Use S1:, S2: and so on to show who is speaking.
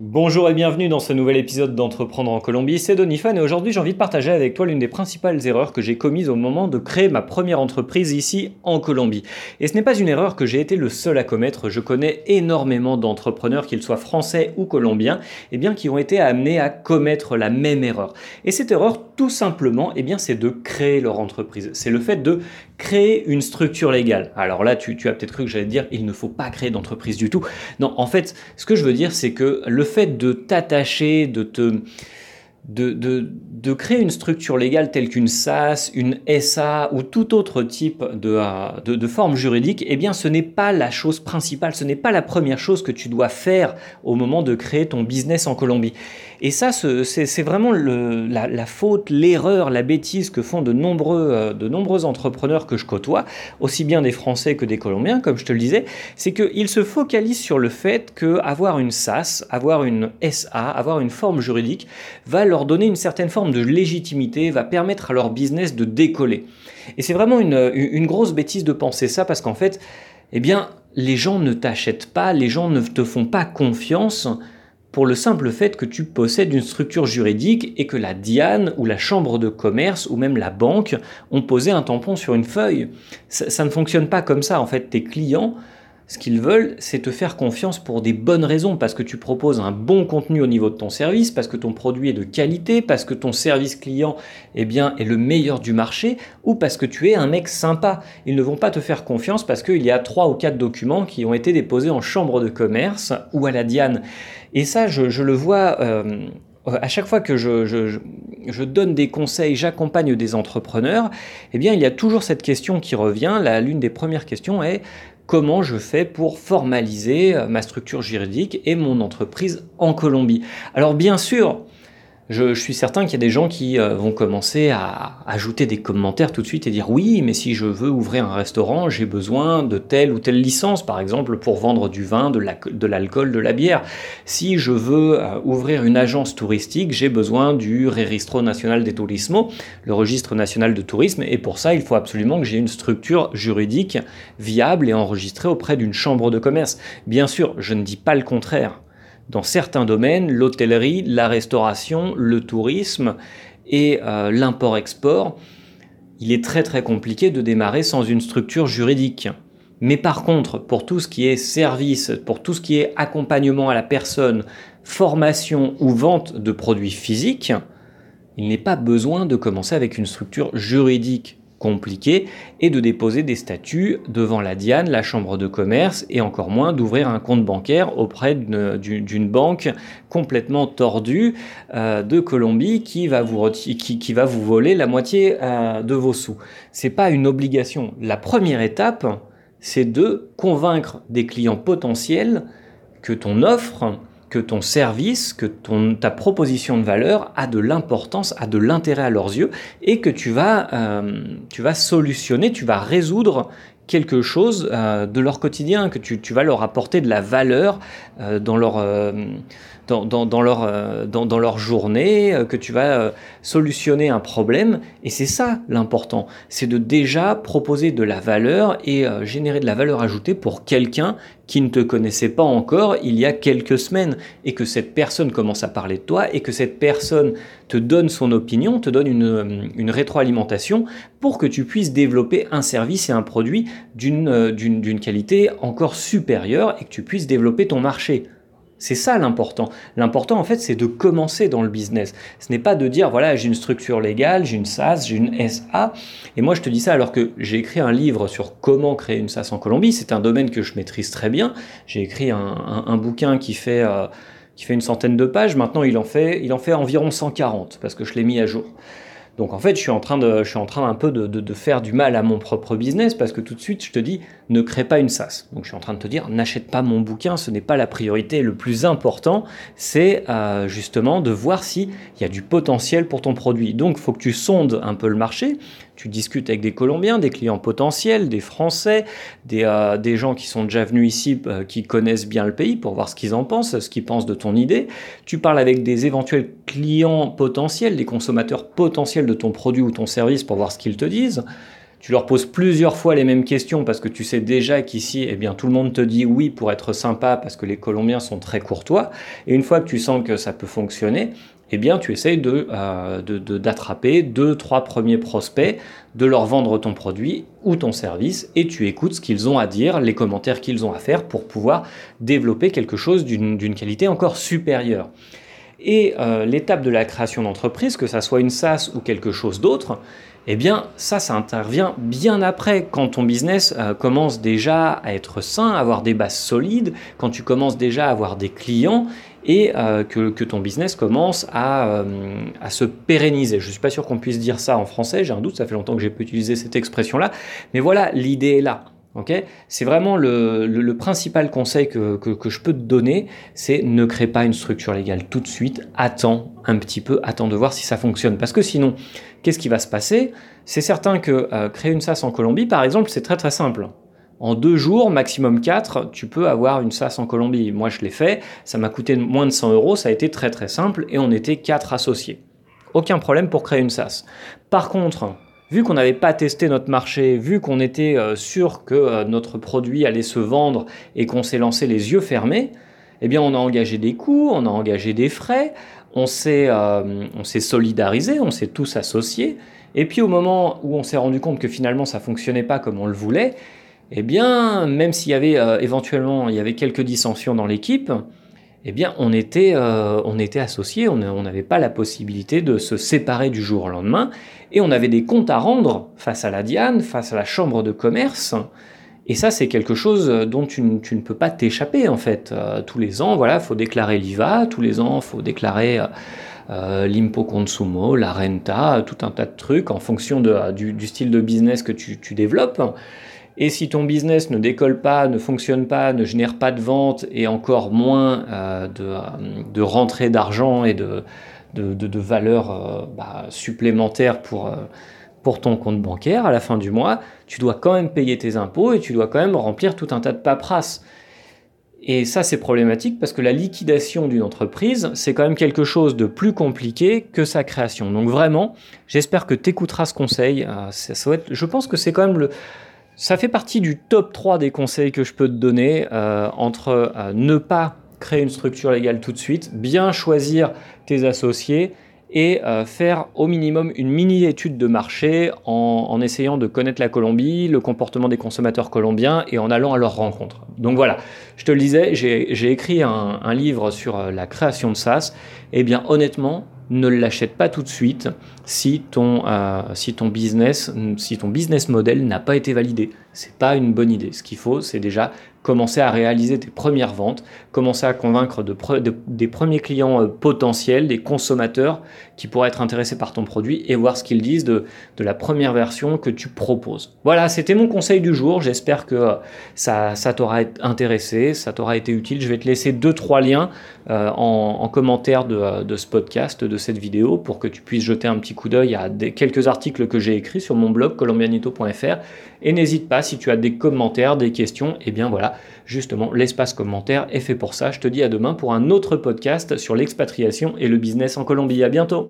S1: Bonjour et bienvenue dans ce nouvel épisode d'Entreprendre en Colombie, c'est Donifan et aujourd'hui j'ai envie de partager avec toi l'une des principales erreurs que j'ai commises au moment de créer ma première entreprise ici en Colombie. Et ce n'est pas une erreur que j'ai été le seul à commettre, je connais énormément d'entrepreneurs, qu'ils soient français ou colombiens, eh bien, qui ont été amenés à commettre la même erreur. Et cette erreur, tout simplement, eh bien, c'est de créer leur entreprise. C'est le fait de créer une structure légale. Alors là, tu, as peut-être cru que j'allais dire, il ne faut pas créer d'entreprise du tout. Non, en fait, ce que je veux dire, c'est que le fait de t'attacher, de te de, de, créer une structure légale telle qu'une SAS, une SA ou tout autre type de, de, de forme juridique, eh bien ce n'est pas la chose principale, ce n'est pas la première chose que tu dois faire au moment de créer ton business en Colombie. Et ça, c'est vraiment le, la, la, faute, l'erreur, la bêtise que font de nombreux, euh, de nombreux entrepreneurs que je côtoie, aussi bien des Français que des Colombiens, comme je te le disais, c'est qu'ils se focalisent sur le fait qu'avoir une SAS, avoir une SA, avoir une forme juridique, va leur donner une certaine forme de légitimité, va permettre à leur business de décoller. Et c'est vraiment une, grosse bêtise de penser ça, parce qu'en fait, eh bien, les gens ne t'achètent pas, les gens ne te font pas confiance pour le simple fait que tu possèdes une structure juridique et que la Diane ou la chambre de commerce ou même la banque ont posé un tampon sur une feuille. Ça ne fonctionne pas comme ça. En fait, tes clients ce qu'ils veulent, c'est te faire confiance pour des bonnes raisons, parce que tu proposes un bon contenu au niveau de ton service, parce que ton produit est de qualité, parce que ton service client eh est le meilleur du marché, ou parce que tu es un mec sympa. Ils ne vont pas te faire confiance parce qu'il y a trois ou quatre documents qui ont été déposés en chambre de commerce ou à la Diane. Et ça, je, le vois euh, à chaque fois que je, je donne des conseils, j'accompagne des entrepreneurs, eh bien, il y a toujours cette question qui revient. L'une des premières questions est comment je fais pour formaliser euh, ma structure juridique et mon entreprise en Colombie. Alors bien sûr, je, suis certain qu'il y a des gens qui euh, vont commencer à ajouter des commentaires tout de suite et dire oui, mais si je veux ouvrir un restaurant, j'ai besoin de telle ou telle licence, par exemple pour vendre du vin, de l'alcool, de, la bière. Si je veux euh, ouvrir une agence touristique, j'ai besoin du Registro Nacional de Turismo, le registre national de tourisme, et pour ça, il faut absolument que j'ai une structure juridique viable et enregistrée auprès d'une chambre de commerce. Bien sûr, je ne dis pas le contraire dans certains domaines, l'hôtellerie, la restauration, le tourisme et euh, l'import-export, il est très très compliqué de démarrer sans une structure juridique. Mais par contre, pour tout ce qui est service, pour tout ce qui est accompagnement à la personne, formation ou vente de produits physiques, il n'est pas besoin de commencer avec une structure juridique compliqué et de déposer des statuts devant la Diane, la chambre de commerce et encore moins d'ouvrir un compte bancaire auprès d'une banque complètement tordue euh, de Colombie qui va, vous qui, qui va vous voler la moitié euh, de vos sous. C'est pas une obligation. La première étape, c'est de convaincre des clients potentiels que ton offre que ton service, que ta proposition de valeur a de l'importance, a de l'intérêt à leurs yeux et que tu vas, euh, tu vas solutionner, tu vas résoudre quelque chose euh, de leur quotidien, que tu, vas leur apporter de la valeur euh, dans leur dans, leur, dans, leur journée, que tu vas solutionner un problème. Et c'est ça l'important, c'est de déjà proposer de la valeur et générer de la valeur ajoutée pour quelqu'un qui ne te connaissait pas encore il y a quelques semaines et que cette personne commence à parler de toi et que cette personne te donne son opinion, te donne une, une rétroalimentation pour que tu puisses développer un service et un produit d'une qualité encore supérieure et que tu puisses développer ton marché. C'est ça l'important. L'important, en fait, c'est de commencer dans le business. Ce n'est pas de dire, voilà, j'ai une structure légale, j'ai une SAS, j'ai une SA. Et moi, je te dis ça alors que j'ai écrit un livre sur comment créer une SAS en Colombie. C'est un domaine que je maîtrise très bien. J'ai écrit un, bouquin qui fait, euh, qui fait une centaine de pages. Maintenant, il en fait, il en fait environ 140 parce que je l'ai mis à jour. Donc en fait, je suis en train, de, je suis en train un peu de, de, faire du mal à mon propre business parce que tout de suite, je te dis, ne crée pas une SAS. Donc je suis en train de te dire, n'achète pas mon bouquin, ce n'est pas la priorité. Le plus important, c'est euh, justement de voir s'il y a du potentiel pour ton produit. Donc il faut que tu sondes un peu le marché. Tu discutes avec des Colombiens, des clients potentiels, des Français, des, euh, gens qui sont déjà venus ici, euh, qui connaissent bien le pays pour voir ce qu'ils en pensent, ce qu'ils pensent de ton idée. Tu parles avec des éventuels clients potentiels, des consommateurs potentiels de ton produit ou ton service pour voir ce qu'ils te disent. Tu leur poses plusieurs fois les mêmes questions parce que tu sais déjà qu'ici, eh bien, tout le monde te dit oui pour être sympa parce que les Colombiens sont très courtois. Et une fois que tu sens que ça peut fonctionner, eh bien, tu essayes euh, de, d'attraper deux, trois premiers prospects, de leur vendre ton produit ou ton service, et tu écoutes ce qu'ils ont à dire, les commentaires qu'ils ont à faire pour pouvoir développer quelque chose d'une qualité encore supérieure. Et euh, l'étape de la création d'entreprise, que ça soit une SaaS ou quelque chose d'autre, eh bien ça, ça intervient bien après, quand ton business euh, commence déjà à être sain, à avoir des bases solides, quand tu commences déjà à avoir des clients et euh, que, ton business commence à, à se pérenniser. Je ne suis pas sûr qu'on puisse dire ça en français, j'ai un doute, ça fait longtemps que j'ai pu utiliser cette expression-là, mais voilà, l'idée est là c'est vraiment le, principal conseil que, je peux te donner, c'est ne crée pas une structure légale tout de suite, attends un petit peu, attends de voir si ça fonctionne. Parce que sinon, qu'est-ce qui va se passer? C'est certain que euh, créer une SAS en Colombie, par exemple, c'est très très simple. En deux jours, maximum quatre, tu peux avoir une SAS en Colombie. Moi, je l'ai fait, ça m'a coûté moins de 100 euros, ça a été très très simple, et on était quatre associés. Aucun problème pour créer une SAS. Par contre, vu qu'on n'avait pas testé notre marché, vu qu'on était euh, sûr que euh, notre produit allait se vendre et qu'on s'est lancé les yeux fermés, eh bien on a engagé des coûts, on a engagé des frais, on s'est euh, solidarisé, on s'est tous associés. Et puis au moment où on s'est rendu compte que finalement ça fonctionnait pas comme on le voulait, eh bien même s'il y avait éventuellement il y quelques dissensions dans l'équipe, eh bien, on était, euh, on était associés, on n'avait pas la possibilité de se séparer du jour au lendemain, et on avait des comptes à rendre face à la Diane, face à la chambre de commerce, et ça, c'est quelque chose dont tu, ne peux pas t'échapper, en fait. Euh, tous les ans, voilà, faut déclarer l'IVA, tous les ans, faut déclarer euh, l'impo consumo, la renta, tout un tas de trucs en fonction du, style de business que tu développes. Et si ton business ne décolle pas, ne fonctionne pas, ne génère pas de ventes et encore moins euh, de, euh, de, rentrée d'argent et de, de, de euh, bah, pour, ton compte bancaire à la fin du mois, tu dois quand même payer tes impôts et tu dois quand même remplir tout un tas de paperasses. Et ça, c'est problématique parce que la liquidation d'une entreprise, c'est quand même quelque chose de plus compliqué que sa création. Donc vraiment, j'espère que tu écouteras ce conseil. Je pense que c'est quand même le, ça fait partie du top 3 des conseils que je peux te donner euh, entre euh, ne pas créer une structure légale tout de suite, bien choisir tes associés et euh, faire au minimum une mini-étude de marché en, essayant de connaître la Colombie, le comportement des consommateurs colombiens et en allant à leur rencontre. Donc voilà, je te le disais, j'ai écrit un, livre sur la création de SaaS. Eh bien honnêtement, ne l'achète pas tout de suite si ton, euh, si ton business, si ton business model n'a pas été validé. C'est pas une bonne idée. Ce qu'il faut, c'est déjà commencer à réaliser tes premières ventes, commencer à convaincre de des premiers clients euh, potentiels, des consommateurs qui pourraient être intéressés par ton produit et voir ce qu'ils disent de, la première version que tu proposes. Voilà, c'était mon conseil du jour. J'espère que euh, ça, t'aura intéressé, ça t'aura été utile. Je vais te laisser deux, trois liens euh, en, en, commentaire de, ce podcast, de cette vidéo, pour que tu puisses jeter un petit coup d'œil à quelques articles que j'ai écrits sur mon blog colombianito.fr. Et n'hésite pas, si tu as des commentaires, des questions, et eh bien justement, l'espace commentaire est fait pour ça. Je te dis à demain pour un autre podcast sur l'expatriation et le business en Colombie. À bientôt!